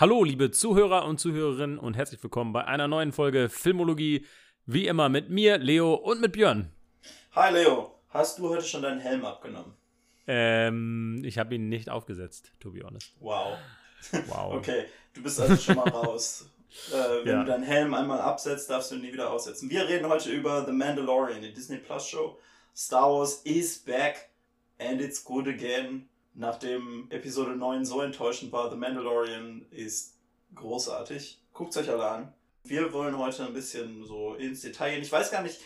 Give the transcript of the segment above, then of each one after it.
Hallo, liebe Zuhörer und Zuhörerinnen und herzlich willkommen bei einer neuen Folge Filmologie. Wie immer mit mir, Leo und mit Björn. Hi Leo, hast du heute schon deinen Helm abgenommen? Ähm, ich habe ihn nicht aufgesetzt, to be honest. Wow. Wow. okay, du bist also schon mal raus. Äh, wenn Ja. du deinen Helm einmal absetzt, darfst du ihn nie wieder aussetzen. Wir reden heute über The Mandalorian, die Disney Plus Show. Star Wars is back and it's good again. Nachdem Episode 9 so enttäuschend war, The Mandalorian ist großartig. Guckt euch alle an. Wir wollen heute ein bisschen so ins Detail gehen. Ich weiß gar nicht,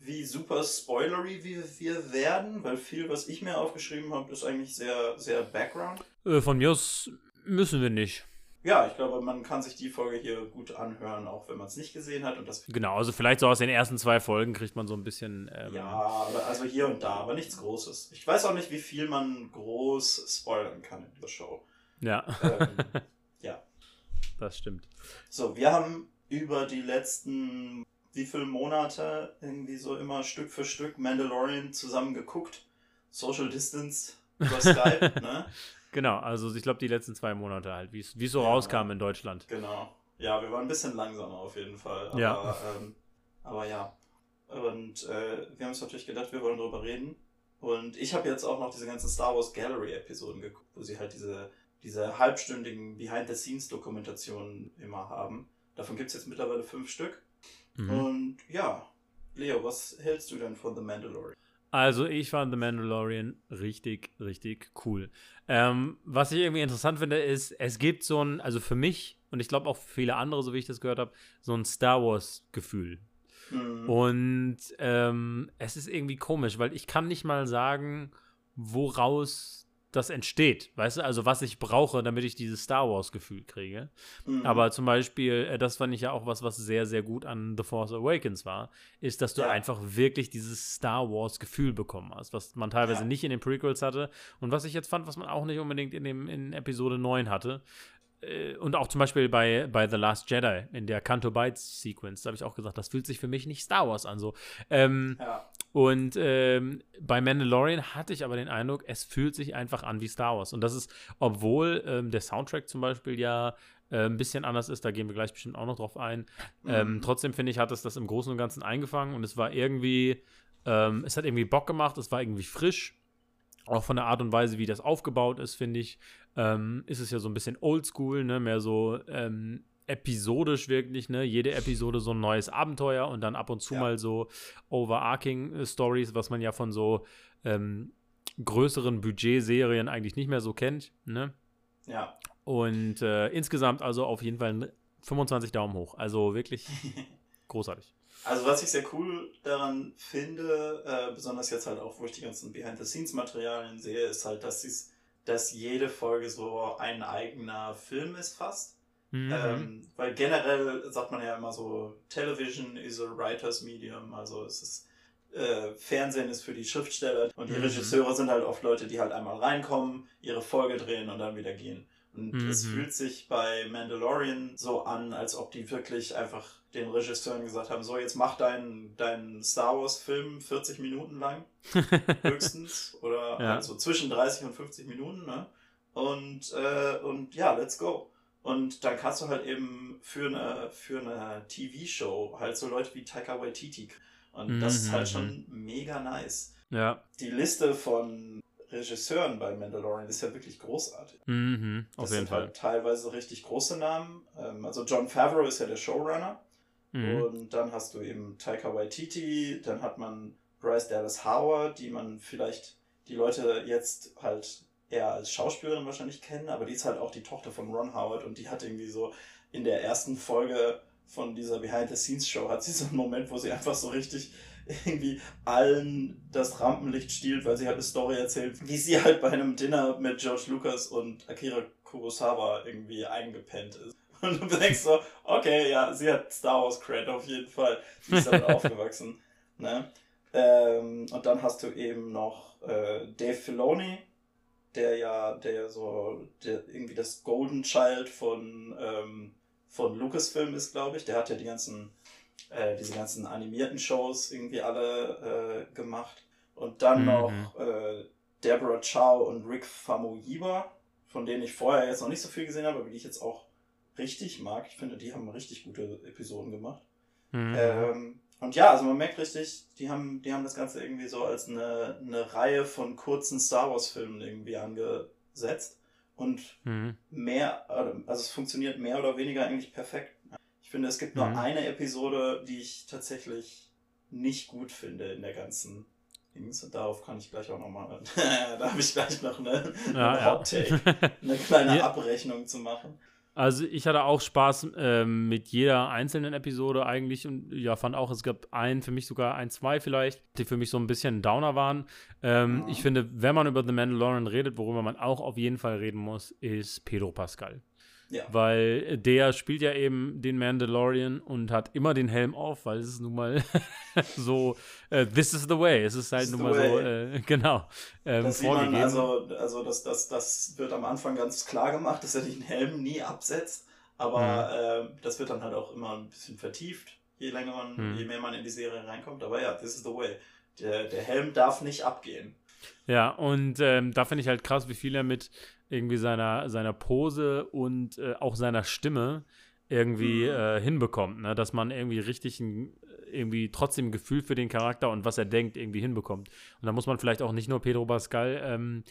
wie super spoilery wir, werden, weil viel, was ich mir aufgeschrieben habe, ist eigentlich sehr, sehr Background. Äh, von mir aus müssen wir nicht. Ja, ich glaube, man kann sich die Folge hier gut anhören, auch wenn man es nicht gesehen hat. Und das, Genau, also vielleicht so aus den ersten zwei Folgen kriegt man so ein bisschen. Ähm, ja, also hier und da, aber nichts Großes. Ich weiß auch nicht, wie viel man groß spoilern kann in dieser Show. Ja, Ähm, ja. das stimmt. So, wir haben über die letzten, wie viele Monate irgendwie so immer Stück für Stück Mandalorian zusammen geguckt. Social Distance über Skype, ne? Genau, also ich glaube die letzten zwei Monate halt, wie es so Ja. rauskam in Deutschland. Genau. Ja, wir waren ein bisschen langsamer auf jeden Fall. Aber Ja. ähm, aber ja. Und äh, wir haben uns natürlich gedacht, wir wollen darüber reden. Und ich habe jetzt auch noch diese ganzen Star Wars Gallery-Episoden geguckt, wo sie halt diese, diese halbstündigen Behind-the-Scenes-Dokumentationen immer haben. Davon gibt es jetzt mittlerweile fünf Stück. Mhm. Und ja, Leo, was hältst du denn von The Mandalorian? Also ich fand The Mandalorian richtig, richtig cool. Ähm, was ich irgendwie interessant finde, ist, es gibt so ein, also für mich und ich glaube auch für viele andere, so wie ich das gehört habe, so ein Star Wars-Gefühl. Hm, Und ähm, es ist irgendwie komisch, weil ich kann nicht mal sagen, woraus das entsteht. Weißt du, also was ich brauche, damit ich dieses Star Wars-Gefühl kriege. hm, Aber zum Beispiel, äh, das fand ich ja auch was, was sehr, sehr gut an The Force Awakens war, ist, dass du Ja. einfach wirklich dieses Star Wars-Gefühl bekommen hast, was man teilweise Ja. nicht in den Prequels hatte und was ich jetzt fand, was man auch nicht unbedingt in, dem, in Episode 9 hatte. Äh, Und auch zum Beispiel bei, bei The Last Jedi, in der Canto Bites Sequence, da habe ich auch gesagt, das fühlt sich für mich nicht Star Wars an so. Ähm, ja. Und ähm, bei Mandalorian hatte ich aber den Eindruck, es fühlt sich einfach an wie Star Wars. Und das ist, obwohl ähm, der Soundtrack zum Beispiel ja äh, ein bisschen anders ist, da gehen wir gleich bestimmt auch noch drauf ein. Ähm, Mhm. trotzdem finde ich, hat es das im Großen und Ganzen eingefangen und es war irgendwie, ähm, es hat irgendwie Bock gemacht, es war irgendwie frisch. Auch von der Art und Weise, wie das aufgebaut ist, finde ich, ähm, ist es ja so ein bisschen oldschool, ne? mehr so ähm, episodisch wirklich, ne? Jede Episode so ein neues Abenteuer und dann ab und zu Ja. mal so overarching äh, Stories, was man ja von so ähm, größeren Budgetserien eigentlich nicht mehr so kennt, ne? ja. Und äh, insgesamt also auf jeden Fall ein 25 Daumen hoch. Also wirklich großartig. Also was ich sehr cool daran finde, äh, besonders jetzt halt auch, wo ich die ganzen Behind-the-Scenes-Materialien sehe, ist halt, dass, dass jede Folge so ein eigener Film ist fast. Mhm. Ähm, weil generell sagt man ja immer so, Television is a writer's medium, also es ist äh, Fernsehen ist für die Schriftsteller und die Mhm. Regisseure sind halt oft Leute, die halt einmal reinkommen, ihre Folge drehen und dann wieder gehen. Und es Mhm. fühlt sich bei Mandalorian so an, als ob die wirklich einfach den Regisseuren gesagt haben, so jetzt mach deinen deinen Star Wars Film 40 Minuten lang höchstens oder Ja. also zwischen 30 und 50 Minuten, ne? Und, äh, und ja, let's go. Und dann kannst du halt eben für eine, für eine TV-Show halt so Leute wie Taika Waititi. Und das ist Mhm. halt schon mega nice. ja. Die Liste von Regisseuren bei Mandalorian ist ja wirklich großartig. Mhm. Auf Das jeden sind Fall. halt teilweise richtig große Namen. Ähm, Also John Favreau ist ja der Showrunner. Mhm. Und dann hast du eben Taika Waititi, dann hat man Bryce Dallas Howard, die man vielleicht die Leute jetzt halt eher als Schauspielerin wahrscheinlich kennen, aber die ist halt auch die Tochter von Ron Howard und die hat irgendwie so in der ersten Folge von dieser Behind-the-Scenes-Show hat sie so einen Moment, wo sie einfach so richtig irgendwie allen das Rampenlicht stiehlt, weil sie halt eine Story erzählt, wie sie halt bei einem Dinner mit George Lucas und Akira Kurosawa irgendwie eingepennt ist. Und du denkst so, okay, ja, sie hat Star Wars Cred auf jeden Fall. Sie ist damit aufgewachsen. Ne? Ähm, und dann hast du eben noch äh, Dave Filoni, der ja, der ja so der irgendwie das Golden Child von, ähm, von Lucasfilm ist, glaube ich. Der hat ja die ganzen, äh, diese ganzen animierten Shows irgendwie alle äh, gemacht. Und dann Mhm. noch äh, Deborah Chow und Rick Famuyiwa, von denen ich vorher jetzt noch nicht so viel gesehen habe, aber die ich jetzt auch richtig mag. Ich finde, die haben richtig gute Episoden gemacht. Mhm. Ähm, und ja, also man merkt richtig, die haben, die haben das Ganze irgendwie so als eine, eine Reihe von kurzen Star Wars-Filmen irgendwie angesetzt. Und Mhm. mehr, also es funktioniert mehr oder weniger eigentlich perfekt. Ich finde, es gibt nur Mhm. eine Episode, die ich tatsächlich nicht gut finde in der ganzen Dings. Und darauf kann ich gleich auch nochmal, da habe ich gleich noch eine, Ja, eine ja. Hot Take, eine kleine Ja. Abrechnung zu machen. Also ich hatte auch Spaß ähm, mit jeder einzelnen Episode eigentlich und ja, fand auch, es gab einen, für mich sogar ein, zwei vielleicht, die für mich so ein bisschen Downer waren. Ähm, Mhm. Ich finde, wenn man über The Mandalorian redet, worüber man auch auf jeden Fall reden muss, ist Pedro Pascal. Ja. Weil der spielt ja eben den Mandalorian und hat immer den Helm auf, weil es ist nun mal so, äh, this is the way. Es ist halt nun mal so, äh, genau, ähm, Das sieht man, vorgegeben. also, also das, das, das wird am Anfang ganz klar gemacht, dass er den Helm nie absetzt. Aber äh, das wird dann halt auch immer ein bisschen vertieft, je länger man, Mhm. je mehr man in die Serie reinkommt. Aber ja, this is the way. Der, der Helm darf nicht abgehen. Ja, und ähm, da finde ich halt krass, wie viel er mit irgendwie seiner, seiner Pose und äh, auch seiner Stimme irgendwie Mhm. äh, hinbekommt, ne? dass man irgendwie richtig ein, irgendwie trotzdem ein Gefühl für den Charakter und was er denkt irgendwie hinbekommt. Und da muss man vielleicht auch nicht nur Pedro Pascal, ähm,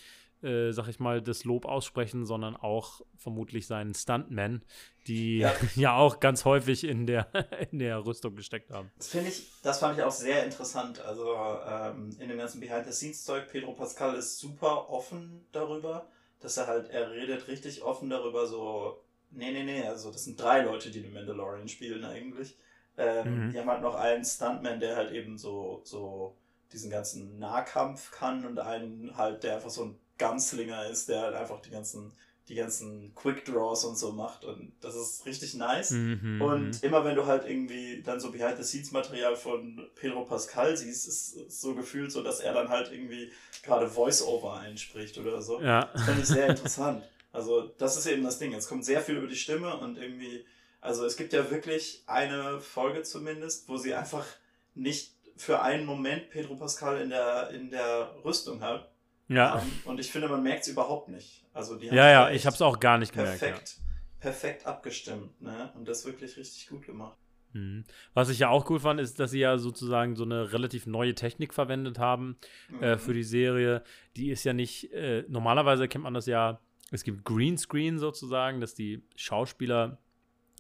äh, sag ich mal, das Lob aussprechen, sondern auch vermutlich seinen Stuntman, die ja, Ja. auch ganz häufig in der, in der Rüstung gesteckt haben. Das finde ich, das fand ich auch sehr interessant. Also ähm, in dem ganzen Behind-the-Scenes-Zeug, Pedro Pascal ist super offen darüber, dass er halt, er redet richtig offen darüber, so, nee, nee, nee, also das sind drei Leute, die den Mandalorian spielen eigentlich. Ähm, Mhm. Die haben halt noch einen Stuntman, der halt eben so, so diesen ganzen Nahkampf kann und einen halt, der einfach so ein Ganzlinger ist, der halt einfach die ganzen, die ganzen Quick Draws und so macht und das ist richtig nice. Mhm. Und immer wenn du halt irgendwie dann so Behind-the-Scenes-Material von Pedro Pascal siehst, ist es so gefühlt so, dass er dann halt irgendwie gerade Voice-Over einspricht oder so. ja. Das finde ich sehr interessant. Also das ist eben das Ding. Es kommt sehr viel über die Stimme und irgendwie, also es gibt ja wirklich eine Folge zumindest, wo sie einfach nicht für einen Moment Pedro Pascal in der, in der Rüstung hat. Ja. haben. Und ich finde, man merkt es überhaupt nicht. Also die Ja, haben ja, ich habe es auch gar nicht gemerkt. Ja. perfekt, perfekt abgestimmt, ne? Und das wirklich richtig gut gemacht. Mhm. Was ich ja auch cool fand, ist, dass sie ja sozusagen so eine relativ neue Technik verwendet haben äh, Mhm. für die Serie. Die ist ja nicht, äh, normalerweise kennt man das ja, es gibt Greenscreen sozusagen, dass die Schauspieler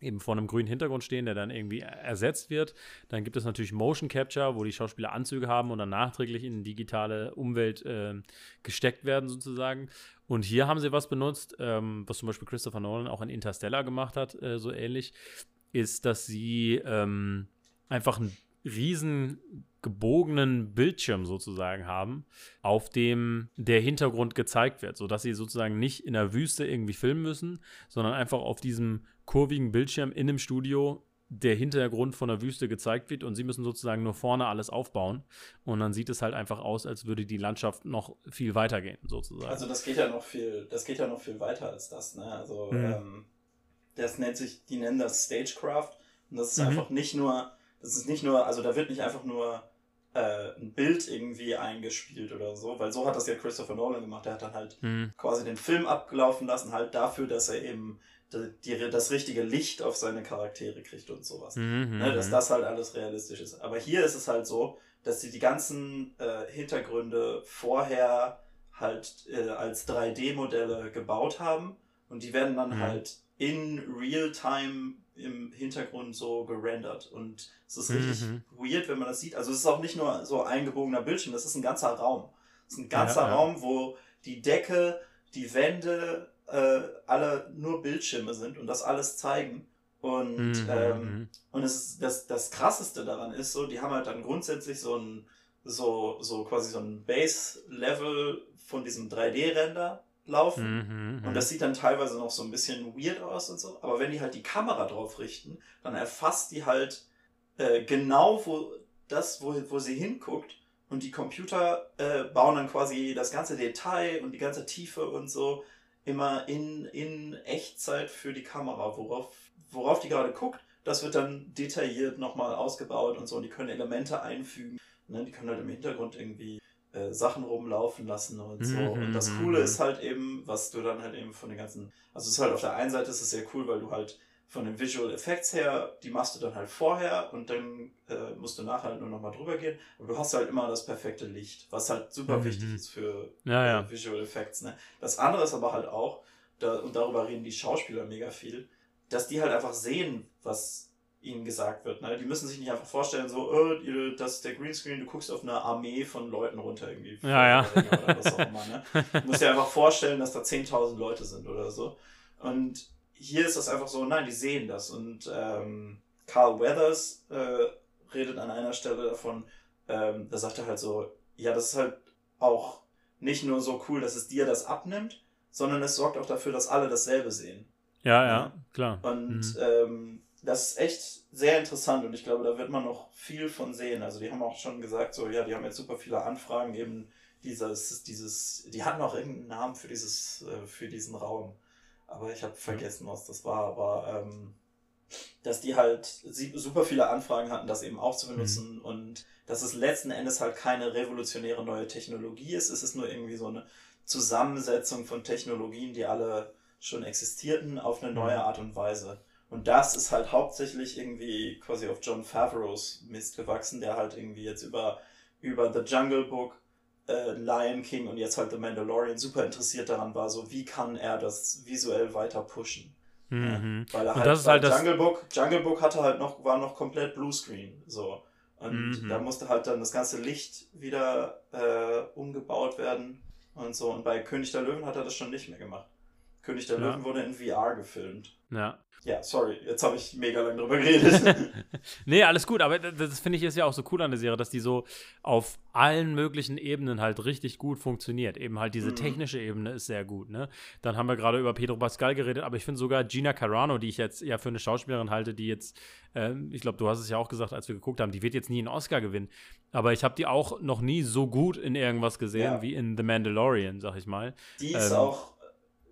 eben vor einem grünen Hintergrund stehen, der dann irgendwie ersetzt wird. Dann gibt es natürlich Motion Capture, wo die Schauspieler Anzüge haben und dann nachträglich in digitale Umwelt äh, gesteckt werden sozusagen. Und hier haben sie was benutzt, ähm, was zum Beispiel Christopher Nolan auch in Interstellar gemacht hat, äh, so ähnlich, ist, dass sie ähm, einfach einen riesen gebogenen Bildschirm sozusagen haben, auf dem der Hintergrund gezeigt wird, sodass sie sozusagen nicht in der Wüste irgendwie filmen müssen, sondern einfach auf diesem kurvigen Bildschirm in einem Studio der Hintergrund von der Wüste gezeigt wird und sie müssen sozusagen nur vorne alles aufbauen und dann sieht es halt einfach aus, als würde die Landschaft noch viel weiter gehen, sozusagen. Also das geht ja noch viel, das geht ja noch viel weiter als das, ne? Also Mhm. ähm, das nennt sich, die nennen das Stagecraft und das ist Mhm. einfach nicht nur, das ist nicht nur, also da wird nicht einfach nur äh, ein Bild irgendwie eingespielt oder so, weil so hat das ja Christopher Nolan gemacht. Er hat dann halt Mhm. quasi den Film abgelaufen lassen, halt dafür, dass er eben die, das richtige Licht auf seine Charaktere kriegt und sowas. Mhm, Ne, dass mhm. das halt alles realistisch ist. Aber hier ist es halt so, dass sie die ganzen äh, Hintergründe vorher halt äh, als 3D-Modelle gebaut haben und die werden dann Mhm. halt in Real-Time im Hintergrund so gerendert. Und es ist richtig Mhm. weird, wenn man das sieht. Also es ist auch nicht nur so eingebogener Bildschirm, das ist ein ganzer Raum. Es ist ein ganzer Ja, ja. Raum, wo die Decke, die Wände, äh, alle nur Bildschirme sind und das alles zeigen. Und Mhm, ähm, mhm. und es ist, das, das krasseste daran ist so, die haben halt dann grundsätzlich so ein, so, so quasi so ein Base-Level von diesem 3D-Render laufen. Mhm, mhm. Und das sieht dann teilweise noch so ein bisschen weird aus und so. Aber wenn die halt die Kamera drauf richten, dann erfasst die halt äh, genau, wo das, wo, wo sie hinguckt. Und die Computer äh, bauen dann quasi das ganze Detail und die ganze Tiefe und so immer in, in Echtzeit für die Kamera, worauf, worauf die gerade guckt. Das wird dann detailliert nochmal ausgebaut und so. Und die können Elemente einfügen. Ne? Die können halt im Hintergrund irgendwie äh, Sachen rumlaufen lassen und so. Mhm, Und das mhm, Coole mhm. ist halt eben, was du dann halt eben von den ganzen. Also es ist halt auf der einen Seite ist es sehr cool, weil du halt von den Visual Effects her, die machst du dann halt vorher und dann äh, musst du nachher halt nur nochmal drüber gehen. Aber du hast halt immer das perfekte Licht, was halt super mhm. wichtig ist für ja, ja. Äh, Visual Effects. Ne? Das andere ist aber halt auch, da, und darüber reden die Schauspieler mega viel, dass die halt einfach sehen, was ihnen gesagt wird. Ne? Die müssen sich nicht einfach vorstellen, so, oh, das ist der Greenscreen, du guckst auf eine Armee von Leuten runter irgendwie. Ja, ja. Oder was auch immer, ne? Du musst dir einfach vorstellen, dass da 10.000 Leute sind oder so. Und hier ist das einfach so, nein, die sehen das. Und ähm, Carl Weathers äh, redet an einer Stelle davon, ähm, da sagt er halt so, ja, das ist halt auch nicht nur so cool, dass es dir das abnimmt, sondern es sorgt auch dafür, dass alle dasselbe sehen. Ja, ja, klar. Und mhm. ähm, das ist echt sehr interessant und ich glaube, da wird man noch viel von sehen. Also die haben auch schon gesagt, so ja, die haben jetzt super viele Anfragen, eben dieses, dieses, die hatten auch irgendeinen Namen für dieses, äh, für diesen Raum. Aber ich habe vergessen, was das war. Aber ähm, dass die halt super viele Anfragen hatten, das eben auch zu benutzen mhm. und dass es letzten Endes halt keine revolutionäre neue Technologie ist. Es ist nur irgendwie so eine Zusammensetzung von Technologien, die alle schon existierten, auf eine neue mhm. Art und Weise. Und das ist halt hauptsächlich irgendwie quasi auf John Favreaus Mist gewachsen, der halt irgendwie jetzt über, über The Jungle Book, äh, Lion King und jetzt halt The Mandalorian super interessiert daran war, so wie kann er das visuell weiter pushen. Mhm. Ja, weil er halt, halt Jungle Book, Jungle Book hatte halt noch, war noch komplett Bluescreen, so. Und mhm. da musste halt dann das ganze Licht wieder äh, umgebaut werden und so. Und bei König der Löwen hat er das schon nicht mehr gemacht. König der ja. Löwen wurde in VR gefilmt. Ja. Ja, sorry, jetzt habe ich mega lang drüber geredet. nee, alles gut, aber das finde ich ist ja auch so cool an der Serie, dass die so auf allen möglichen Ebenen halt richtig gut funktioniert. Eben halt diese mhm. technische Ebene ist sehr gut, ne? Dann haben wir gerade über Pedro Pascal geredet, aber ich finde sogar Gina Carano, die ich jetzt ja für eine Schauspielerin halte, die jetzt, ähm, ich glaube, du hast es ja auch gesagt, als wir geguckt haben, die wird jetzt nie einen Oscar gewinnen. Aber ich habe die auch noch nie so gut in irgendwas gesehen ja. wie in The Mandalorian, sag ich mal. Die ist ähm, auch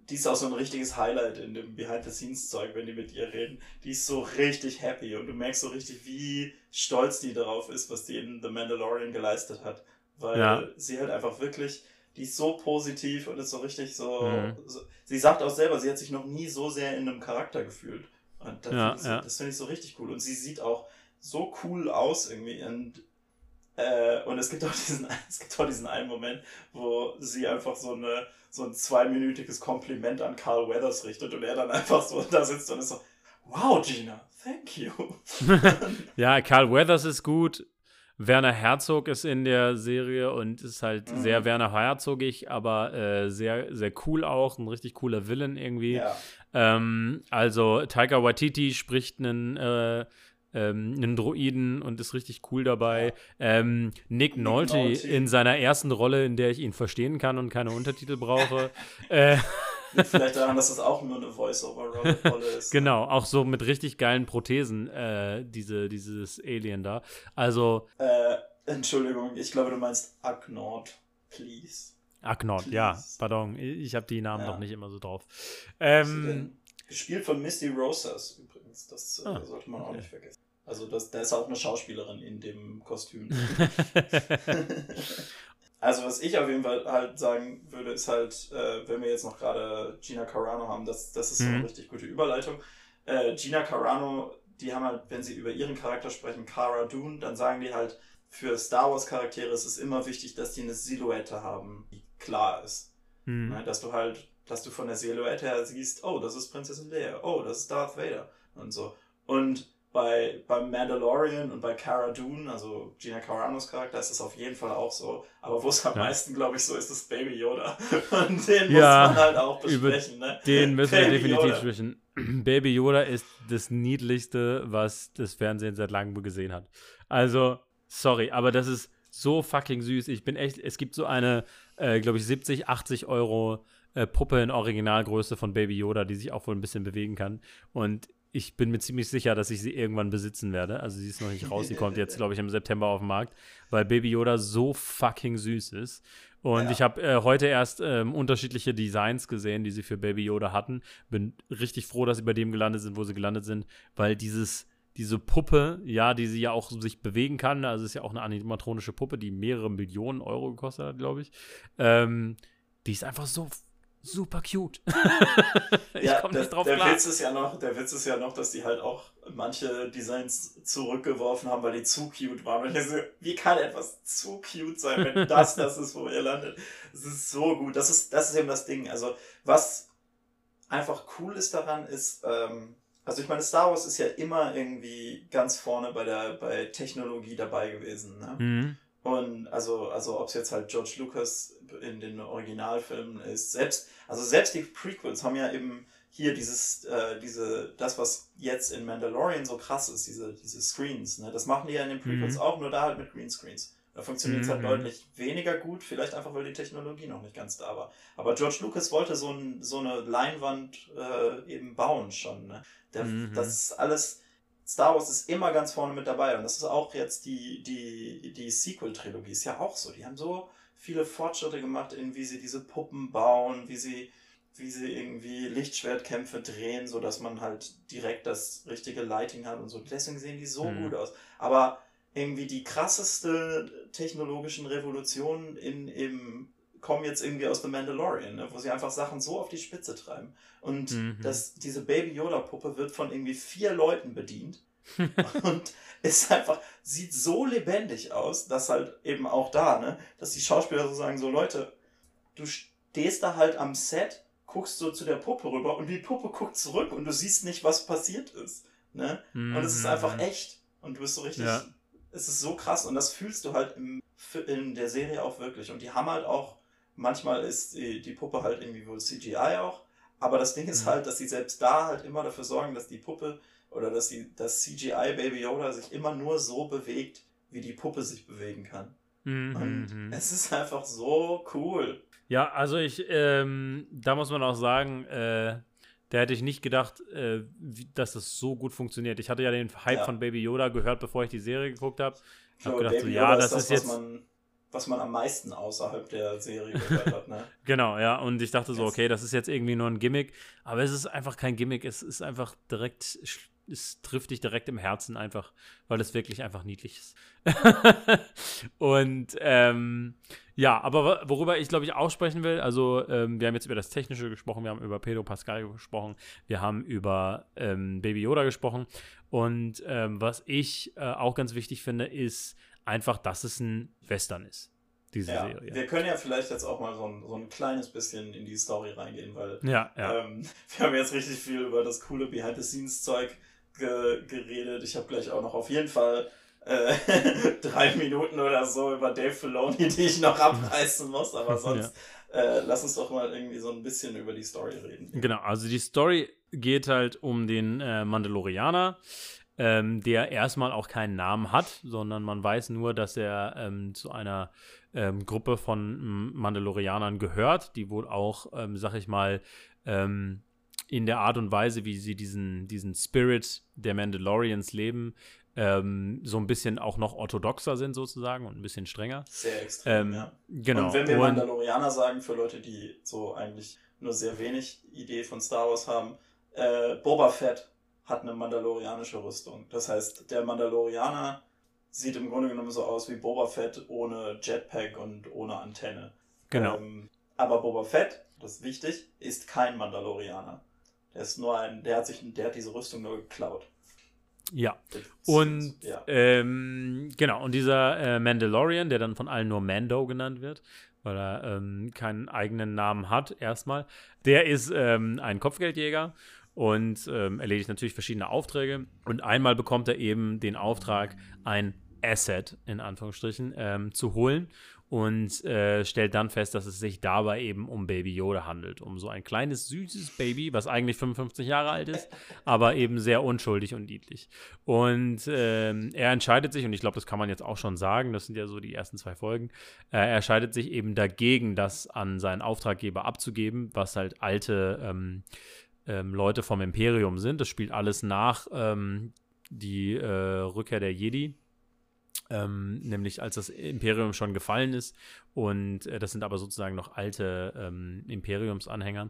die ist auch so ein richtiges Highlight in dem Behind-the-Scenes-Zeug, wenn die mit ihr reden. Die ist so richtig happy und du merkst so richtig, wie stolz die darauf ist, was die in The Mandalorian geleistet hat. Weil ja. sie halt einfach wirklich, die ist so positiv und ist so richtig so, mhm. so, Sie sagt auch selber, sie hat sich noch nie so sehr in einem Charakter gefühlt. Und das ja, finde ich, ja. find ich so richtig cool. Und sie sieht auch so cool aus irgendwie. Und äh, und es gibt auch diesen, es gibt auch diesen einen Moment, wo sie einfach so eine, so ein zweiminütiges Kompliment an Carl Weathers richtet und er dann einfach so da sitzt und ist so, wow, Gina, thank you. ja, Carl Weathers ist gut. Werner Herzog ist in der Serie und ist halt mhm. sehr Werner Herzogig, aber äh, sehr, sehr cool auch, ein richtig cooler Villain irgendwie. Ja. Ähm, also Taika Waititi spricht einen äh, ähm, einen Droiden und ist richtig cool dabei. Ähm, Nick, Nick Nolte, Nolte in seiner ersten Rolle, in der ich ihn verstehen kann und keine Untertitel brauche. äh, Vielleicht daran, dass das auch nur eine Voice-Over-Rolle ist. genau, auch so mit richtig geilen Prothesen, äh, diese, dieses Alien da. Also. Äh, Entschuldigung, ich glaube, du meinst Agnord, please. Agnord, ja, pardon. Ich habe die Namen ja. noch nicht immer so drauf. Ähm, Gespielt von Misty Rosas übrigens, das äh, ah, sollte man okay. auch nicht vergessen. Also das, da ist auch eine Schauspielerin in dem Kostüm. also was ich auf jeden Fall halt sagen würde, ist halt, äh, wenn wir jetzt noch gerade Gina Carano haben, das, das ist so eine mhm. richtig gute Überleitung. Äh, Gina Carano, die haben halt, wenn sie über ihren Charakter sprechen, Cara Dune, dann sagen die halt, für Star Wars Charaktere ist es immer wichtig, dass die eine Silhouette haben, die klar ist. Mhm. Ne, dass du halt, dass du von der Silhouette her siehst, oh, das ist Prinzessin Leia, oh, das ist Darth Vader und so. Und bei, beim Mandalorian und bei Cara Dune, also Gina Caranos Charakter, ist es auf jeden Fall auch so. Aber wo es am ja. meisten, glaube ich, so ist, ist Baby Yoda. Und den ja, muss man halt auch besprechen. Ne? Den müssen Baby wir definitiv Yoda. sprechen. Baby Yoda ist das Niedlichste, was das Fernsehen seit langem gesehen hat. Also, sorry, aber das ist so fucking süß. Ich bin echt, es gibt so eine, äh, glaube ich, 70, 80 Euro äh, Puppe in Originalgröße von Baby Yoda, die sich auch wohl ein bisschen bewegen kann. Und ich bin mir ziemlich sicher, dass ich sie irgendwann besitzen werde. Also sie ist noch nicht raus, sie kommt jetzt, glaube ich, im September auf den Markt, weil Baby Yoda so fucking süß ist. Und ja. ich habe äh, heute erst ähm, unterschiedliche Designs gesehen, die sie für Baby Yoda hatten. Bin richtig froh, dass sie bei dem gelandet sind, wo sie gelandet sind, weil dieses diese Puppe, ja, die sie ja auch sich bewegen kann, also ist ja auch eine animatronische Puppe, die mehrere Millionen Euro gekostet hat, glaube ich. Ähm, die ist einfach so super cute. ich ja, komme nicht drauf der klar. Witz ist ja noch, der Witz ist ja noch, dass die halt auch manche Designs zurückgeworfen haben, weil die zu cute waren. Und ich so, wie kann etwas zu cute sein, wenn das das ist, wo ihr landet? Es ist so gut. Das ist, das ist eben das Ding. Also, was einfach cool ist daran, ist, ähm, also ich meine, Star Wars ist ja immer irgendwie ganz vorne bei der bei Technologie dabei gewesen. Ne? Mhm. Und also, also ob es jetzt halt George Lucas in den Originalfilmen ist, selbst, also selbst die Prequels haben ja eben hier dieses, äh, diese, das, was jetzt in Mandalorian so krass ist, diese, diese Screens, ne? Das machen die ja in den Prequels mhm. auch, nur da halt mit Greenscreens. Da funktioniert es halt mhm. halt deutlich weniger gut, vielleicht einfach, weil die Technologie noch nicht ganz da war. Aber George Lucas wollte so, ein, so eine Leinwand äh, eben bauen schon. Ne? Der, mhm. Das ist alles. Star Wars ist immer ganz vorne mit dabei und das ist auch jetzt die, die, die Sequel-Trilogie, ist ja auch so. Die haben so viele Fortschritte gemacht, in wie sie diese Puppen bauen, wie sie, wie sie irgendwie Lichtschwertkämpfe drehen, sodass man halt direkt das richtige Lighting hat und so. Deswegen sehen die so mhm. gut aus. Aber irgendwie die krasseste technologischen Revolutionen in, im, kommen jetzt irgendwie aus The Mandalorian, ne, wo sie einfach Sachen so auf die Spitze treiben. Und mhm. das, diese Baby Yoda-Puppe wird von irgendwie vier Leuten bedient. und ist einfach, sieht so lebendig aus, dass halt eben auch da, ne, dass die Schauspieler so sagen, so Leute, du stehst da halt am Set, guckst so zu der Puppe rüber und die Puppe guckt zurück und du siehst nicht, was passiert ist. Ne? Mhm. Und es ist einfach mhm. echt. Und du bist so richtig, ja es ist so krass und das fühlst du halt im, in der Serie auch wirklich. Und die haben halt auch, manchmal ist die, die Puppe halt irgendwie wohl CGI auch, aber das Ding ist mhm. halt, dass sie selbst da halt immer dafür sorgen, dass die Puppe oder dass die, das CGI Baby Yoda sich immer nur so bewegt, wie die Puppe sich bewegen kann. Mhm. Und mhm. es ist einfach so cool. Ja, also ich, ähm, da muss man auch sagen, äh, da hätte ich nicht gedacht, äh, wie, dass das so gut funktioniert. Ich hatte ja den Hype ja. von Baby Yoda gehört, bevor ich die Serie geguckt habe. Ich habe gedacht, so, ja, das, ist, das, ist jetzt. Man, was man am meisten außerhalb der Serie gehört hat, ne? genau, ja. Und ich dachte so, okay, das ist jetzt irgendwie nur ein Gimmick. Aber es ist einfach kein Gimmick. Es ist einfach direkt es trifft dich direkt im Herzen einfach, weil es wirklich einfach niedlich ist. und ähm, ja, aber worüber ich glaube ich auch sprechen will, also ähm, wir haben jetzt über das Technische gesprochen, wir haben über Pedro Pascal gesprochen, wir haben über ähm, Baby Yoda gesprochen und ähm, was ich äh, auch ganz wichtig finde, ist einfach, dass es ein Western ist diese ja, Serie. Wir können ja vielleicht jetzt auch mal so ein, so ein kleines bisschen in die Story reingehen, weil ja, ja. Ähm, wir haben jetzt richtig viel über das coole Behind-the-Scenes-Zeug ge geredet. Ich habe gleich auch noch auf jeden Fall äh, drei Minuten oder so über Dave Filoni, die ich noch abreißen muss, aber sonst ja. äh, lass uns doch mal irgendwie so ein bisschen über die Story reden. Genau, also die Story geht halt um den äh, Mandalorianer. Ähm, der erstmal auch keinen Namen hat, sondern man weiß nur, dass er ähm, zu einer ähm, Gruppe von Mandalorianern gehört, die wohl auch, ähm, sag ich mal, ähm, in der Art und Weise, wie sie diesen, diesen Spirit der Mandalorians leben, ähm, so ein bisschen auch noch orthodoxer sind sozusagen und ein bisschen strenger. Sehr extrem, ähm, ja. Genau. Und wenn wir Mandalorianer sagen, für Leute, die so eigentlich nur sehr wenig Idee von Star Wars haben, äh, Boba Fett hat eine mandalorianische Rüstung. Das heißt, der Mandalorianer sieht im Grunde genommen so aus wie Boba Fett ohne Jetpack und ohne Antenne. Genau. Ähm, aber Boba Fett, das ist wichtig, ist kein Mandalorianer. Der ist nur ein, der hat sich, der hat diese Rüstung nur geklaut. Ja. Und ja. Ähm, genau, und dieser äh, Mandalorian, der dann von allen nur Mando genannt wird, weil er ähm, keinen eigenen Namen hat, erstmal, der ist ähm, ein Kopfgeldjäger und ähm, erledigt natürlich verschiedene Aufträge. Und einmal bekommt er eben den Auftrag, ein Asset in Anführungsstrichen ähm, zu holen und äh, stellt dann fest, dass es sich dabei eben um Baby Yoda handelt. Um so ein kleines, süßes Baby, was eigentlich 55 Jahre alt ist, aber eben sehr unschuldig und niedlich. Und äh, er entscheidet sich, und ich glaube, das kann man jetzt auch schon sagen, das sind ja so die ersten zwei Folgen, äh, er entscheidet sich eben dagegen, das an seinen Auftraggeber abzugeben, was halt alte ähm, ähm, Leute vom Imperium sind. Das spielt alles nach ähm, die äh, Rückkehr der Jedi ähm, nämlich als das Imperium schon gefallen ist. Und äh, das sind aber sozusagen noch alte ähm, Imperiumsanhänger.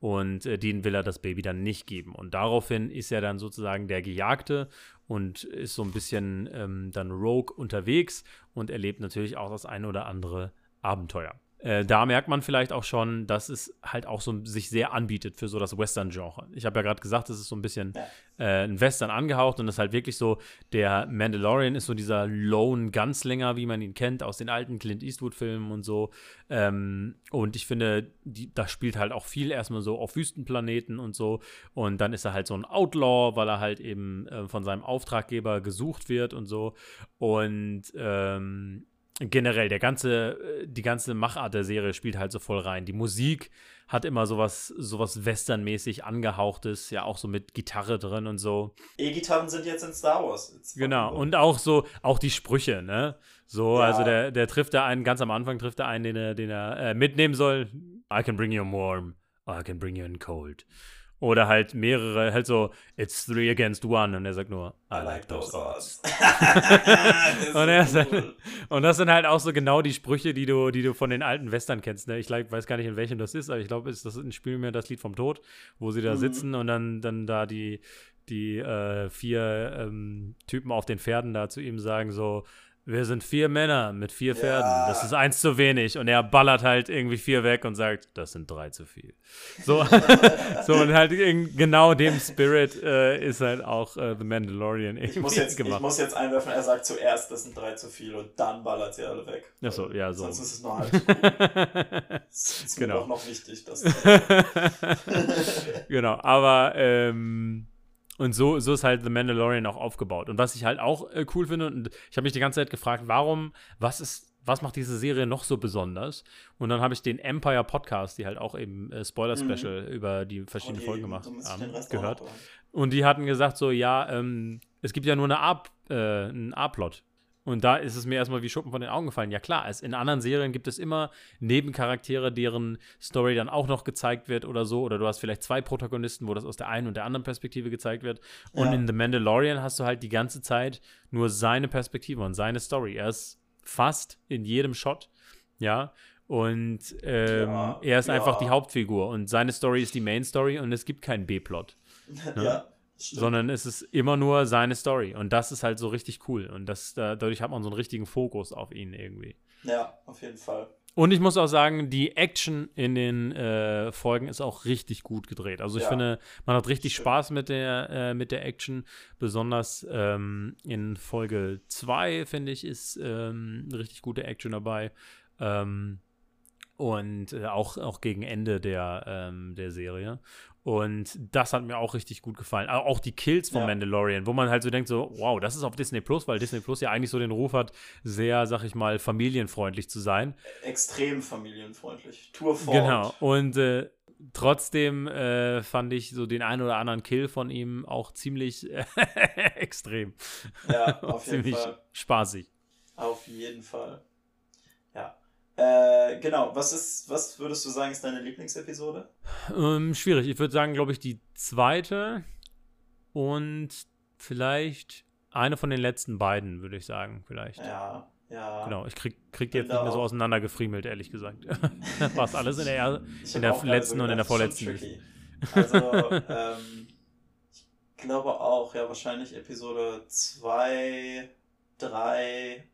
Und äh, denen will er das Baby dann nicht geben. Und daraufhin ist er dann sozusagen der Gejagte und ist so ein bisschen ähm, dann rogue unterwegs und erlebt natürlich auch das eine oder andere Abenteuer. Äh, da merkt man vielleicht auch schon, dass es halt auch so sich sehr anbietet für so das Western-Genre. Ich habe ja gerade gesagt, es ist so ein bisschen äh, ein Western angehaucht und es ist halt wirklich so, der Mandalorian ist so dieser Lone Gunslinger, wie man ihn kennt aus den alten Clint Eastwood-Filmen und so. Ähm, und ich finde, die, das spielt halt auch viel erstmal so auf Wüstenplaneten und so. Und dann ist er halt so ein Outlaw, weil er halt eben äh, von seinem Auftraggeber gesucht wird und so. Und ähm, generell, der ganze, äh, die ganze Machart der Serie spielt halt so voll rein. Die Musik hat immer sowas, sowas Western-mäßig angehauchtes, ja auch so mit Gitarre drin und so. E-Gitarren sind jetzt in Star Wars. Genau, und auch so, auch die Sprüche, ne? So, ja. also der, der trifft da einen, ganz am Anfang trifft er einen, den er, den er äh, mitnehmen soll. I can bring you warm, I can bring you in cold. Oder halt mehrere, halt so, it's three against one. Und er sagt nur, I, like those odds. und, er so cool. und das sind halt auch so genau die Sprüche, die du, die du von den alten Western kennst. Ne? Ich weiß gar nicht, in welchem das ist, aber ich glaube, das ist ein Spiel mir das Lied vom Tod, wo sie da mhm. sitzen und dann, dann da die, die äh, vier ähm, Typen auf den Pferden da zu ihm sagen so, wir sind vier Männer mit vier Pferden. Ja. Das ist eins zu wenig. Und er ballert halt irgendwie vier weg und sagt, das sind drei zu viel. So, so und halt in genau dem Spirit äh, ist halt auch äh, The Mandalorian irgendwie ich muss jetzt, gemacht. Ich muss jetzt einwerfen, er sagt zuerst, das sind drei zu viel und dann ballert sie alle weg. Ach so, ja, so. Sonst ist es nur halt Das ist genau. mir doch noch wichtig. Dass genau, aber ähm, und so, so ist halt The Mandalorian auch aufgebaut. Und was ich halt auch äh, cool finde, und ich habe mich die ganze Zeit gefragt, warum, was ist, was macht diese Serie noch so besonders? Und dann habe ich den Empire Podcast, die halt auch eben äh, Spoiler-Special mhm. über die verschiedenen Folgen gemacht haben, gehört. Und die hatten gesagt so, ja, ähm, es gibt ja nur eine A, äh, einen A-Plot. Und da ist es mir erstmal wie Schuppen von den Augen gefallen. Ja klar, es, in anderen Serien gibt es immer Nebencharaktere, deren Story dann auch noch gezeigt wird oder so. Oder du hast vielleicht zwei Protagonisten, wo das aus der einen und der anderen Perspektive gezeigt wird. Und ja. in The Mandalorian hast du halt die ganze Zeit nur seine Perspektive und seine Story. Er ist fast in jedem Shot, ja. Und ähm, ja, er ist ja. einfach die Hauptfigur und seine Story ist die Main Story und es gibt keinen B-Plot. Ne? Ja. Stimmt. sondern es ist immer nur seine Story. Und das ist halt so richtig cool. Und das, dadurch hat man so einen richtigen Fokus auf ihn irgendwie. Ja, auf jeden Fall. Und ich muss auch sagen, die Action in den äh, Folgen ist auch richtig gut gedreht. Also ich ja. finde, man hat richtig Stimmt. Spaß mit der, äh, mit der Action. Besonders ähm, in Folge 2, finde ich, ist ähm, richtig gute Action dabei. Ähm, und äh, auch, auch gegen Ende der, ähm, der Serie. Und das hat mir auch richtig gut gefallen. Auch die Kills von ja. Mandalorian, wo man halt so denkt, so, wow, das ist auf Disney Plus, weil Disney Plus ja eigentlich so den Ruf hat, sehr, sag ich mal, familienfreundlich zu sein. Extrem familienfreundlich. Tour fort. Genau. Und äh, trotzdem äh, fand ich so den einen oder anderen Kill von ihm auch ziemlich extrem. Ja, auf jeden ziemlich Fall. spaßig. Auf jeden Fall. Äh, genau, was ist, was würdest du sagen, ist deine Lieblingsepisode? Ähm, schwierig. Ich würde sagen, glaube ich, die zweite und vielleicht eine von den letzten beiden, würde ich sagen, vielleicht. Ja, ja. Genau, ich krieg, krieg die jetzt nicht mehr so auseinandergefriemelt, ehrlich gesagt. Fast alles in der, in der letzten so und in der vorletzten. Also, ähm, ich glaube auch, ja, wahrscheinlich Episode 2, 3,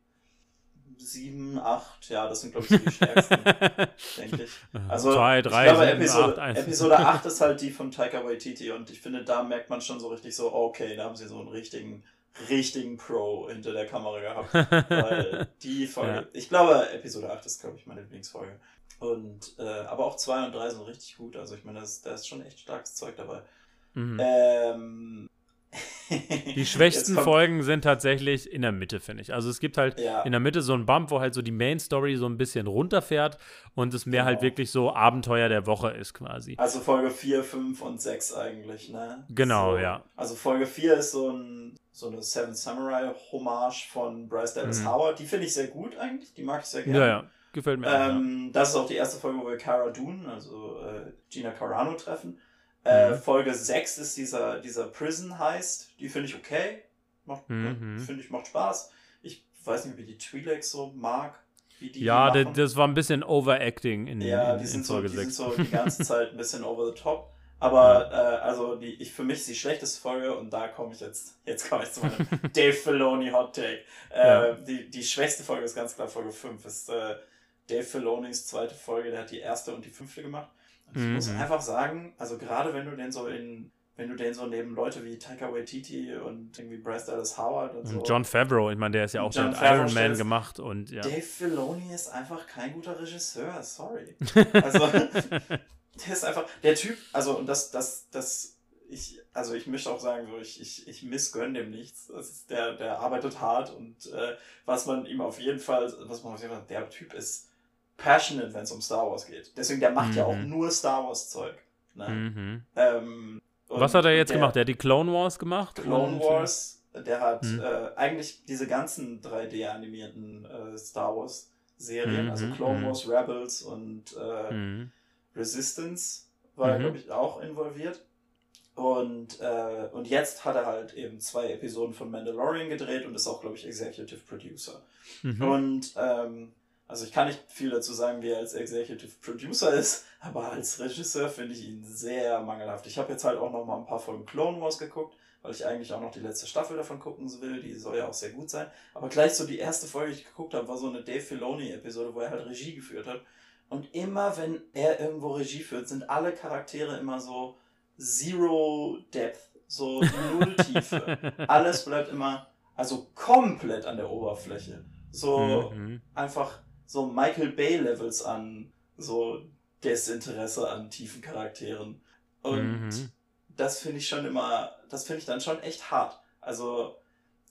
sieben, acht, ja, das sind, glaube ich, die stärksten, denke ich. Also, Zwei, drei, ich glaube, sieben, Episode, acht, Episode 8 ist halt die von Taika Waititi und ich finde, da merkt man schon so richtig so, okay, da haben sie so einen richtigen, richtigen Pro hinter der Kamera gehabt. Weil die Folge, ja. ich glaube, Episode 8 ist, glaube ich, meine Lieblingsfolge. Und, äh, aber auch 2 und 3 sind richtig gut, also ich meine, da ist, ist schon echt starkes Zeug dabei. Mhm. Ähm, die schwächsten Folgen sind tatsächlich in der Mitte, finde ich. Also es gibt halt ja. in der Mitte so einen Bump, wo halt so die Main Story so ein bisschen runterfährt und es mehr halt genau. halt wirklich so Abenteuer der Woche ist quasi. Also Folge 4, 5 und 6 eigentlich, ne? Genau, so. ja. Also Folge 4 ist so, ein, so eine Seven Samurai Hommage von Bryce Dallas mhm. Howard. Die finde ich sehr gut eigentlich, die mag ich sehr gerne. Ja, ja. Gefällt mir ähm, auch, ja. Ähm, das ist auch die erste Folge, wo wir Cara Dune, also äh, Gina Carano treffen. Äh, mhm. Folge 6 ist dieser, dieser Prison heißt. Die finde ich okay. Mhm. Finde ich, macht Spaß. Ich weiß nicht, wie die Twi'leks so mag. Die ja, die das war ein bisschen Overacting in, ja, in, die sind in Folge so, 6. Die sind so die ganze Zeit ein bisschen over the top. Aber ja. äh, also die, ich, für mich ist die schlechteste Folge und da komme ich jetzt, jetzt komme ich zu meinem Dave Filoni Hot Take. Äh, ja. die, die schwächste Folge ist ganz klar Folge 5. Ist, äh, Dave Filonis zweite Folge, der hat die erste und die fünfte gemacht. Und ich Mhm. muss einfach sagen, also gerade wenn du den so in, wenn du den so neben Leute wie Taika Waititi und irgendwie Bryce Dallas Howard und, so. Und John Favreau, ich meine, der ist ja auch John mit Favreau Iron Man gemacht und ja. Dave Filoni ist einfach kein guter Regisseur, sorry. Also, der ist einfach, der Typ, also, und das, das, das, ich, also ich möchte auch sagen, so, ich, ich, ich missgönn dem nichts. Ist, der, der arbeitet hart und äh, was man ihm auf jeden Fall, was man auf jeden Fall, der Typ ist passionate, wenn es um Star Wars geht. Deswegen, der macht ja auch Mhm. nur Star Wars Zeug. Ne? Mhm. Ähm, Was hat er jetzt der gemacht? Der hat die Clone Wars gemacht? Clone Wars, der hat Mhm. äh, eigentlich diese ganzen 3D-animierten äh, Star Wars-Serien, Mhm, also Clone mhm. Wars Rebels und äh, Mhm. Resistance war er, Mhm. glaube ich, auch involviert. Und, äh, und jetzt hat er halt eben zwei Episoden von Mandalorian gedreht und ist auch, glaube ich, Executive Producer. Mhm. Und ähm, also ich kann nicht viel dazu sagen, wie er als Executive Producer ist, aber als Regisseur finde ich ihn sehr mangelhaft. Ich habe jetzt halt auch noch mal ein paar Folgen Clone Wars geguckt, weil ich eigentlich auch noch die letzte Staffel davon gucken will. Die soll ja auch sehr gut sein. Aber gleich so die erste Folge, die ich geguckt habe, war so eine Dave Filoni-Episode, wo er halt Regie geführt hat. Und immer, wenn er irgendwo Regie führt, sind alle Charaktere immer so Zero Depth, so Null Tiefe. Alles bleibt immer, also komplett an der Oberfläche. So Mhm. einfach so Michael Bay-Levels an so Desinteresse an tiefen Charakteren. Und Mhm. das finde ich schon immer, das finde ich dann schon echt hart. Also,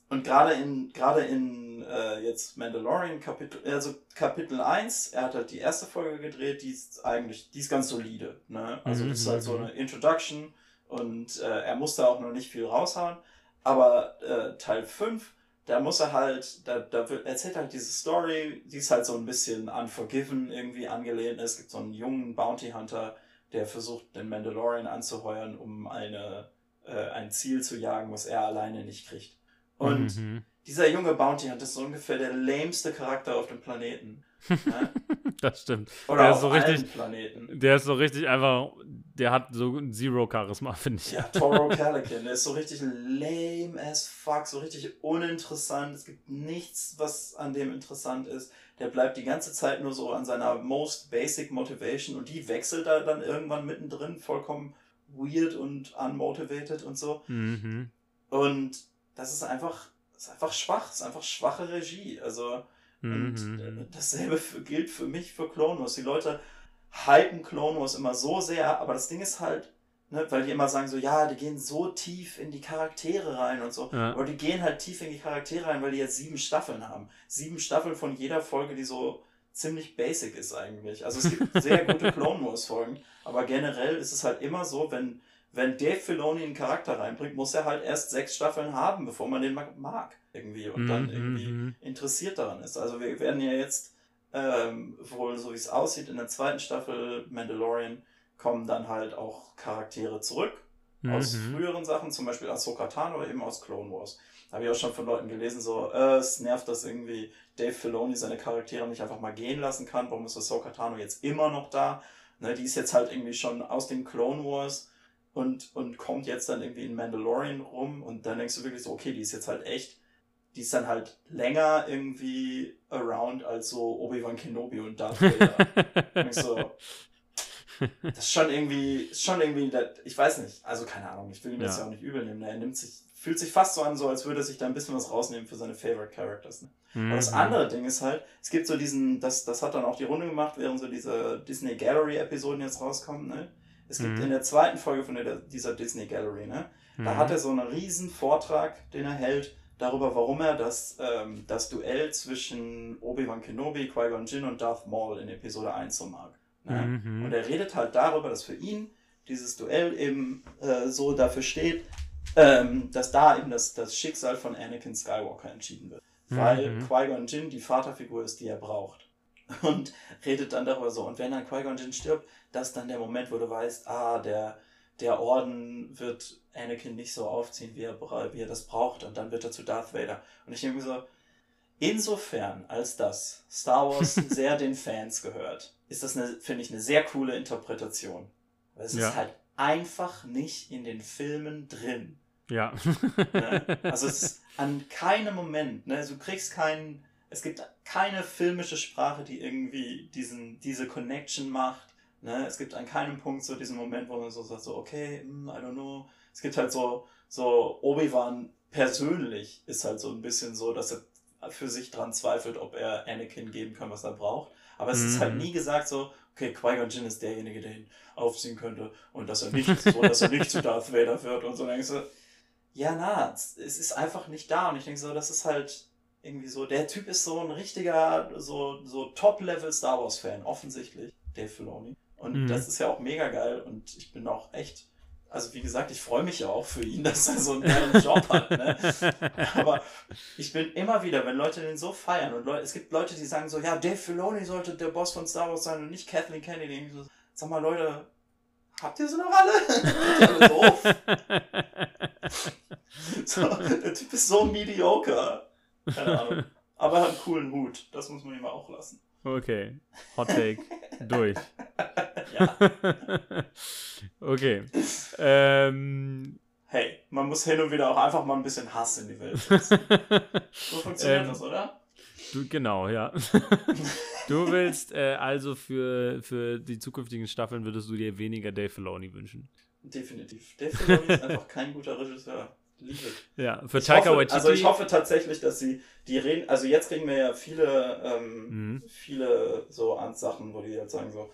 und gerade in, gerade in äh, jetzt Mandalorian Kapitel, also Kapitel 1, er hat halt die erste Folge gedreht, die ist eigentlich, die ist ganz solide. Ne? Also das ist halt so Mhm. eine Introduction und äh, er muss da auch noch nicht viel raushauen. Aber äh, Teil 5, da muss er halt, da, da wird, erzählt halt diese Story, die ist halt so ein bisschen Unforgiven irgendwie angelehnt. Es gibt so einen jungen Bounty Hunter, der versucht, den Mandalorian anzuheuern, um eine, äh, ein Ziel zu jagen, was er alleine nicht kriegt. Und Mhm. dieser junge Bounty Hunter ist so ungefähr der lameste Charakter auf dem Planeten. Ne? Das stimmt. Oder Der auf ist so richtig- Planeten. Der ist so richtig einfach, der hat so ein Zero Charisma, finde ich. Ja, Toro Calican, der ist so richtig lame as fuck, so richtig uninteressant. Es gibt nichts, was an dem interessant ist. Der bleibt die ganze Zeit nur so an seiner most basic motivation und die wechselt da dann irgendwann mittendrin, vollkommen weird und unmotivated und so. Mhm. Und das ist einfach, ist einfach schwach, das ist einfach schwache Regie. Also, und Mhm. äh, dasselbe für, gilt für mich für Clone Wars. Die Leute hypen Clone Wars immer so sehr, aber das Ding ist halt, ne, weil die immer sagen so, ja, die gehen so tief in die Charaktere rein und so. Ja. Aber die gehen halt tief in die Charaktere rein, weil die jetzt sieben Staffeln haben. Sieben Staffeln von jeder Folge, die so ziemlich basic ist eigentlich. Also es gibt sehr gute Clone Wars Folgen, aber generell ist es halt immer so, wenn, wenn Dave Filoni einen Charakter reinbringt, muss er halt erst sechs Staffeln haben, bevor man den ma- mag irgendwie und dann Mhm, irgendwie mhm. interessiert daran ist. Also wir werden ja jetzt ähm, wohl, so wie es aussieht, in der zweiten Staffel Mandalorian kommen dann halt auch Charaktere zurück aus Mhm. früheren Sachen, zum Beispiel Ahsoka Tano oder eben aus Clone Wars. Habe ich auch schon von Leuten gelesen, so, äh, es nervt, dass irgendwie Dave Filoni seine Charaktere nicht einfach mal gehen lassen kann. Warum ist Ahsoka Tano jetzt immer noch da? Ne, die ist jetzt halt irgendwie schon aus den Clone Wars und, und kommt jetzt dann irgendwie in Mandalorian rum und dann denkst du wirklich so, okay, die ist jetzt halt echt, die ist dann halt länger irgendwie around als so Obi-Wan Kenobi und Darth Vader. Und so, das ist schon irgendwie, ist schon irgendwie, das- ich weiß nicht, also keine Ahnung, ich will ihm das Ja. ja auch nicht übel nehmen. ne? Er nimmt sich, fühlt sich fast so an, so als würde er sich da ein bisschen was rausnehmen für seine Favorite Characters. Ne? Aber das Mhm. andere Ding ist halt, es gibt so diesen, das, das hat dann auch die Runde gemacht, während so diese Disney Gallery-Episoden jetzt rauskommen. Ne? Es gibt Mhm. in der zweiten Folge von der, dieser Disney Gallery, ne? Da Mhm. hat er so einen riesen Vortrag, den er hält, darüber, warum er das, ähm, das Duell zwischen Obi-Wan Kenobi, Qui-Gon Jinn und Darth Maul in Episode 1 so mag. Ne? Mhm. Und er redet halt darüber, dass für ihn dieses Duell eben äh, so dafür steht, ähm, dass da eben das, das Schicksal von Anakin Skywalker entschieden wird. Weil Mhm. Qui-Gon Jinn die Vaterfigur ist, die er braucht. Und redet dann darüber so. Und wenn dann Qui-Gon Jinn stirbt, das ist dann der Moment, wo du weißt, ah, der, der Orden wird Anakin nicht so aufziehen, wie er, wie er das braucht. Und dann wird er zu Darth Vader. Und ich denke mir so, insofern, als das Star Wars sehr den Fans gehört, ist das, eine, finde ich, eine sehr coole Interpretation. Weil es Ja. ist halt einfach nicht in den Filmen drin. Ja. Ne? Also es ist an keinem Moment, ne? Also du kriegst keinen, es gibt keine filmische Sprache, die irgendwie diesen, diese Connection macht. Ne? Es gibt an keinem Punkt so diesen Moment, wo man so sagt, so, okay, mm, I don't know. Es gibt halt so, so Obi-Wan persönlich ist halt so ein bisschen so, dass er für sich dran zweifelt, ob er Anakin geben kann, was er braucht. Aber es mhm. ist halt mhm. nie gesagt so, okay, Qui-Gon Jinn ist derjenige, der ihn aufziehen könnte und dass er nicht so, dass er nicht zu Darth Vader wird und so. Und denkst du, ja, na, es ist einfach nicht da. Und ich denke so, das ist halt irgendwie so, der Typ ist so ein richtiger, so, so Top-Level Star Wars-Fan, offensichtlich, Dave Filoni. Und mhm. das ist ja auch mega geil und ich bin auch echt, also wie gesagt, ich freue mich ja auch für ihn, dass er so einen geilen Job hat. Ne? Aber ich bin immer wieder, wenn Leute den so feiern und Leute, es gibt Leute, die sagen so, ja, Dave Filoni sollte der Boss von Star Wars sein und nicht Kathleen Kennedy. So, sag mal, Leute, habt ihr sie noch alle? Alle so, der Typ ist so mediocre. Keine Ahnung. Aber er hat einen coolen Hut. Das muss man ihm auch lassen. Okay. Hot Take. Durch. Ja. okay. Ähm, hey, man muss hin und wieder auch einfach mal ein bisschen Hass in die Welt setzen. so funktioniert ähm, das, oder? Du, genau, ja. du willst äh, also für, für die zukünftigen Staffeln würdest du dir weniger Dave Filoni wünschen? Definitiv. Dave Filoni ist einfach kein guter Regisseur. Liebe. Ja, für Taika Waititi. Also ich hoffe tatsächlich, dass sie die reden. Also jetzt kriegen wir ja viele, ähm, mhm. viele so Sachen, wo die halt sagen so,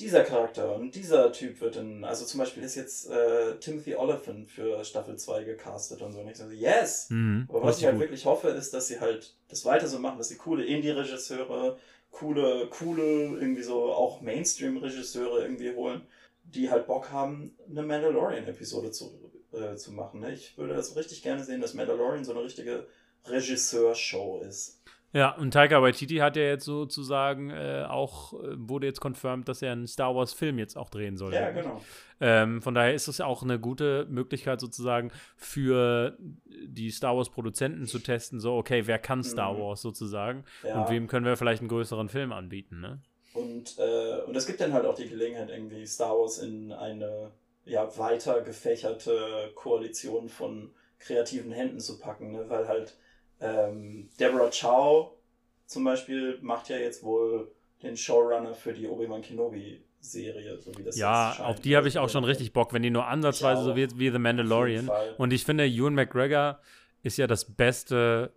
dieser Charakter und dieser Typ wird in, also zum Beispiel ist jetzt äh, Timothy Oliphant für Staffel 2 gecastet und so. Und ich so, yes! Mhm. Aber was ich halt gut. wirklich hoffe, ist, dass sie halt das weiter so machen, dass sie coole Indie-Regisseure, coole, coole, irgendwie so auch Mainstream-Regisseure irgendwie holen, die halt Bock haben, eine Mandalorian-Episode zu äh, zu machen. Ne? Ich würde das richtig gerne sehen, dass Mandalorian so eine richtige Regisseurshow ist. Ja, und Taika Waititi hat ja jetzt sozusagen äh, auch, äh, wurde jetzt confirmed, dass er einen Star Wars-Film jetzt auch drehen soll. Ja, genau. Ähm, von daher ist es auch eine gute Möglichkeit sozusagen für die Star Wars-Produzenten zu testen, so, okay, wer kann Star mhm. Wars sozusagen ja. und wem können wir vielleicht einen größeren Film anbieten, ne? Und, äh, und es gibt dann halt auch die Gelegenheit, irgendwie Star Wars in eine ja, weiter gefächerte Koalition von kreativen Händen zu packen, ne? weil halt ähm, Deborah Chow zum Beispiel macht ja jetzt wohl den Showrunner für die Obi-Wan Kenobi Serie, so wie das Ja, auf die habe ich auch schon richtig Bock, wenn die nur ansatzweise so wird wie The Mandalorian. Und ich finde, Ewan McGregor ist ja das Beste,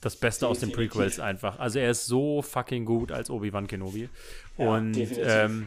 das Beste aus den Prequels einfach. Also er ist so fucking gut als Obi-Wan Kenobi. Ja, und ähm,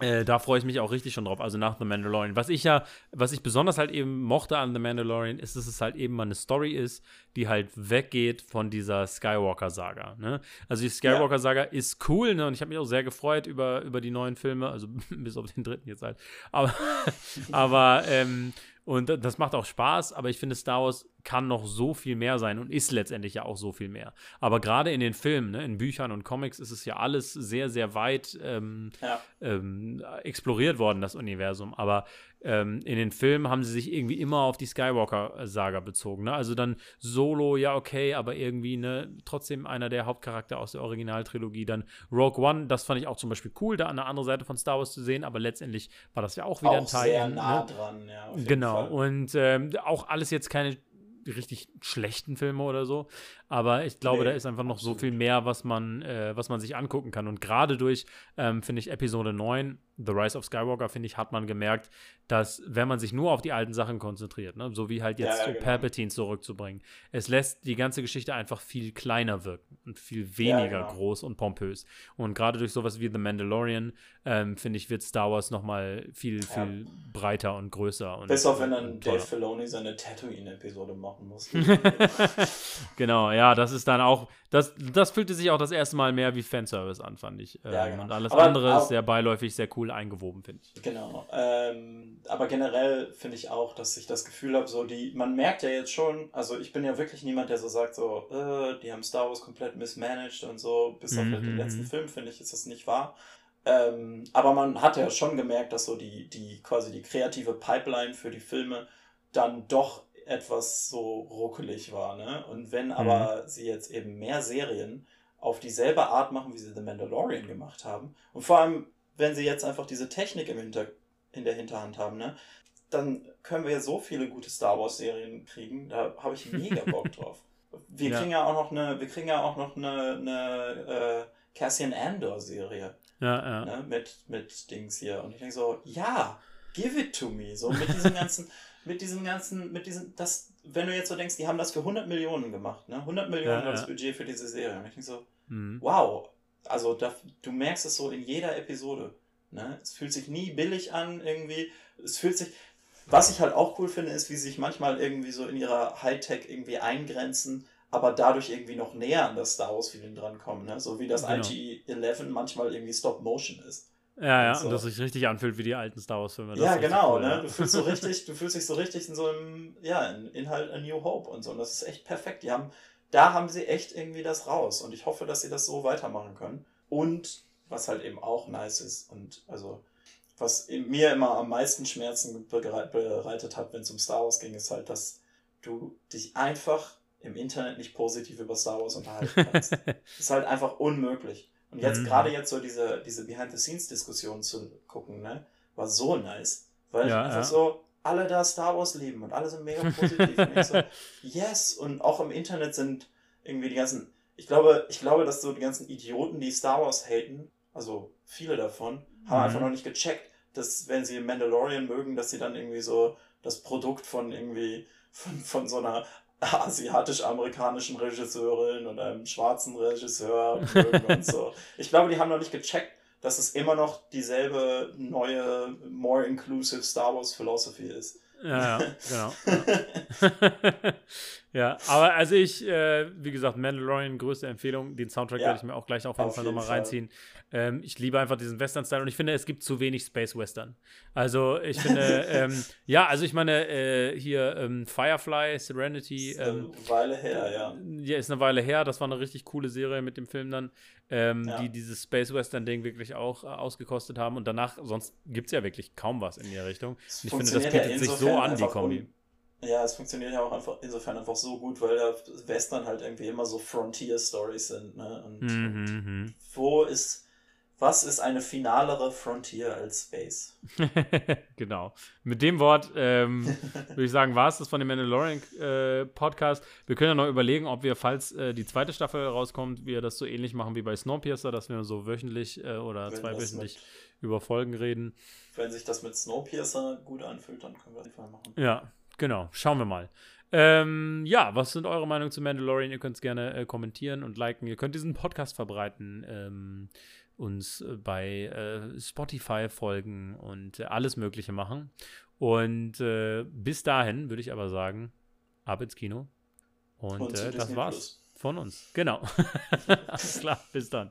äh, da freue ich mich auch richtig schon drauf, also nach The Mandalorian. Was ich ja, was ich besonders halt eben mochte an The Mandalorian, ist, dass es halt eben mal eine Story ist, die halt weggeht von dieser Skywalker-Saga. Ne? Also die Skywalker-Saga ja. ist cool, ne? Und ich habe mich auch sehr gefreut über, über die neuen Filme, also bis auf den dritten jetzt halt. Aber, aber ähm, und das macht auch Spaß, aber ich finde, Star Wars kann noch so viel mehr sein und ist letztendlich ja auch so viel mehr. Aber gerade in den Filmen, ne, in Büchern und Comics ist es ja alles sehr, sehr weit ähm, ja. ähm, exploriert worden, das Universum. Aber ähm, in den Filmen haben sie sich irgendwie immer auf die Skywalker-Saga bezogen. Ne? Also dann Solo, ja, okay, aber irgendwie ne, trotzdem einer der Hauptcharakter aus der Originaltrilogie. Dann Rogue One, das fand ich auch zum Beispiel cool, da an der anderen Seite von Star Wars zu sehen, aber letztendlich war das ja auch wieder auch ein Teil. Sehr nah ne? dran, ja. genau. Fall. Und ähm, auch alles jetzt keine richtig schlechten Filme oder so. Aber ich glaube, nee, da ist einfach noch absolut. so viel mehr, was man, äh, was man sich angucken kann. Und gerade durch, ähm, finde ich, Episode 9, The Rise of Skywalker, finde ich, hat man gemerkt, dass, wenn man sich nur auf die alten Sachen konzentriert, ne, so wie halt jetzt ja, ja, genau. Palpatine zurückzubringen, es lässt die ganze Geschichte einfach viel kleiner wirken und viel weniger ja, genau. groß und pompös. Und gerade durch sowas wie The Mandalorian, ähm, finde ich, wird Star Wars nochmal viel, viel breiter und größer. Und, Bis auf, wenn dann Dave Filoni seine Tatooine-Episode machen muss. genau, ja, das ist dann auch, das, das fühlte sich auch das erste Mal mehr wie Fanservice an, fand ich. Ähm, ja, genau. Und alles aber, andere aber, ist sehr beiläufig, sehr cool eingewoben, finde ich. Genau. Ähm, aber generell finde ich auch, dass ich das Gefühl habe, so die, man merkt ja jetzt schon, also ich bin ja wirklich niemand, der so sagt, so, äh, die haben Star Wars komplett mismanaged und so, bis auf mhm. den letzten mhm. Film, finde ich, ist das nicht wahr. Ähm, aber man hat ja schon gemerkt, dass so die, die quasi die kreative Pipeline für die Filme dann doch etwas so ruckelig war. Ne? Und wenn aber mhm. sie jetzt eben mehr Serien auf dieselbe Art machen, wie sie The Mandalorian gemacht haben, und vor allem, wenn sie jetzt einfach diese Technik im Hinter in der Hinterhand haben, ne? dann können wir ja so viele gute Star Wars-Serien kriegen, da habe ich mega Bock drauf. Wir Ja. kriegen ja auch noch eine, wir kriegen ja auch noch eine, eine äh, Cassian Andor-Serie. Ja, ja. ne, mit, mit Dings hier. Und ich denke so, ja, give it to me. So mit diesem ganzen, mit diesem ganzen, mit diesem, das, wenn du jetzt so denkst, die haben das für 100 Millionen gemacht, ne? 100 Millionen Ja, war das ja. Budget für diese Serie. Und ich denke so, Mhm. wow. Also da, du merkst es so in jeder Episode. Ne? Es fühlt sich nie billig an irgendwie. Es fühlt sich. Was ich halt auch cool finde, ist, wie sie sich manchmal irgendwie so in ihrer Hightech irgendwie eingrenzen, aber dadurch irgendwie noch näher an das Star Wars Feeling drankommen. Ne? So wie das Genau. IG-11 manchmal irgendwie Stop Motion ist. Ja, ja, So. und das sich richtig anfühlt wie die alten Star Wars-Filme. Das ja, genau, cool, ne? ja. Du fühlst so richtig, du fühlst dich so richtig in so einem, ja, in, in halt A New Hope und so. Und das ist echt perfekt. Die haben, da haben sie echt irgendwie das raus. Und ich hoffe, dass sie das so weitermachen können. Und was halt eben auch nice ist und also was mir immer am meisten Schmerzen bereit- bereitet hat, wenn es um Star Wars ging, ist halt, dass du dich einfach im Internet nicht positiv über Star Wars unterhalten kannst. ist halt einfach unmöglich. Und jetzt Mhm. gerade jetzt so diese, diese Behind-the-Scenes-Diskussion zu gucken, ne, war so nice. Weil Ja, einfach ja. so alle da Star Wars lieben und alle sind mega positiv. und ich so, yes! Und auch im Internet sind irgendwie die ganzen, ich glaube, ich glaube, dass so die ganzen Idioten, die Star Wars haten, also viele davon, haben Mhm. einfach noch nicht gecheckt, dass wenn sie Mandalorian mögen, dass sie dann irgendwie so das Produkt von irgendwie von, von so einer asiatisch-amerikanischen Regisseurin und einem schwarzen Regisseur und so. Ich glaube, die haben noch nicht gecheckt, dass es immer noch dieselbe neue, more inclusive Star Wars Philosophy ist. Ja, ja, genau. Ja. aber also ich, äh, wie gesagt, Mandalorian, größte Empfehlung. Den Soundtrack Ja. werde ich mir auch gleich auf jeden Auf Fall nochmal reinziehen. Ähm, ich liebe einfach diesen Western-Style und ich finde, es gibt zu wenig Space-Western. Also ich finde, ähm, ja, also ich meine, äh, hier ähm, Firefly, Serenity, Ist eine ähm, Weile her, ja. ja, ist eine Weile her. Das war eine richtig coole Serie mit dem Film dann, ähm, Ja. die dieses Space Western Ding wirklich auch äh, ausgekostet haben. Und danach, sonst gibt es ja wirklich kaum was in der Richtung. Und ich finde, das bietet sich so an, die Kombi. Ja, es funktioniert ja auch einfach insofern einfach so gut, weil ja Western halt irgendwie immer so Frontier-Stories sind, ne? Und, und Mhm, wo ist, was ist eine finalere Frontier als Space? mhm. genau. Mit dem Wort ähm, würde ich sagen, war es das von dem Mandalorian äh, Podcast. Wir können ja noch überlegen, ob wir, falls äh, die zweite Staffel rauskommt, wir das so ähnlich machen wie bei Snowpiercer, dass wir so wöchentlich äh, oder Wenn zweiwöchentlich über Folgen reden. Wenn sich das mit Snowpiercer gut anfühlt, dann können wir das mal machen. Ja, genau. Schauen wir mal. Ähm, ja, was sind eure Meinungen zu Mandalorian? Ihr könnt es gerne äh, kommentieren und liken. Ihr könnt diesen Podcast verbreiten, ähm, uns äh, bei äh, Spotify folgen und äh, alles Mögliche machen. Und äh, bis dahin würde ich aber sagen, ab ins Kino. Und, Und äh, das war's Plus. von uns. Genau. alles klar, bis dann.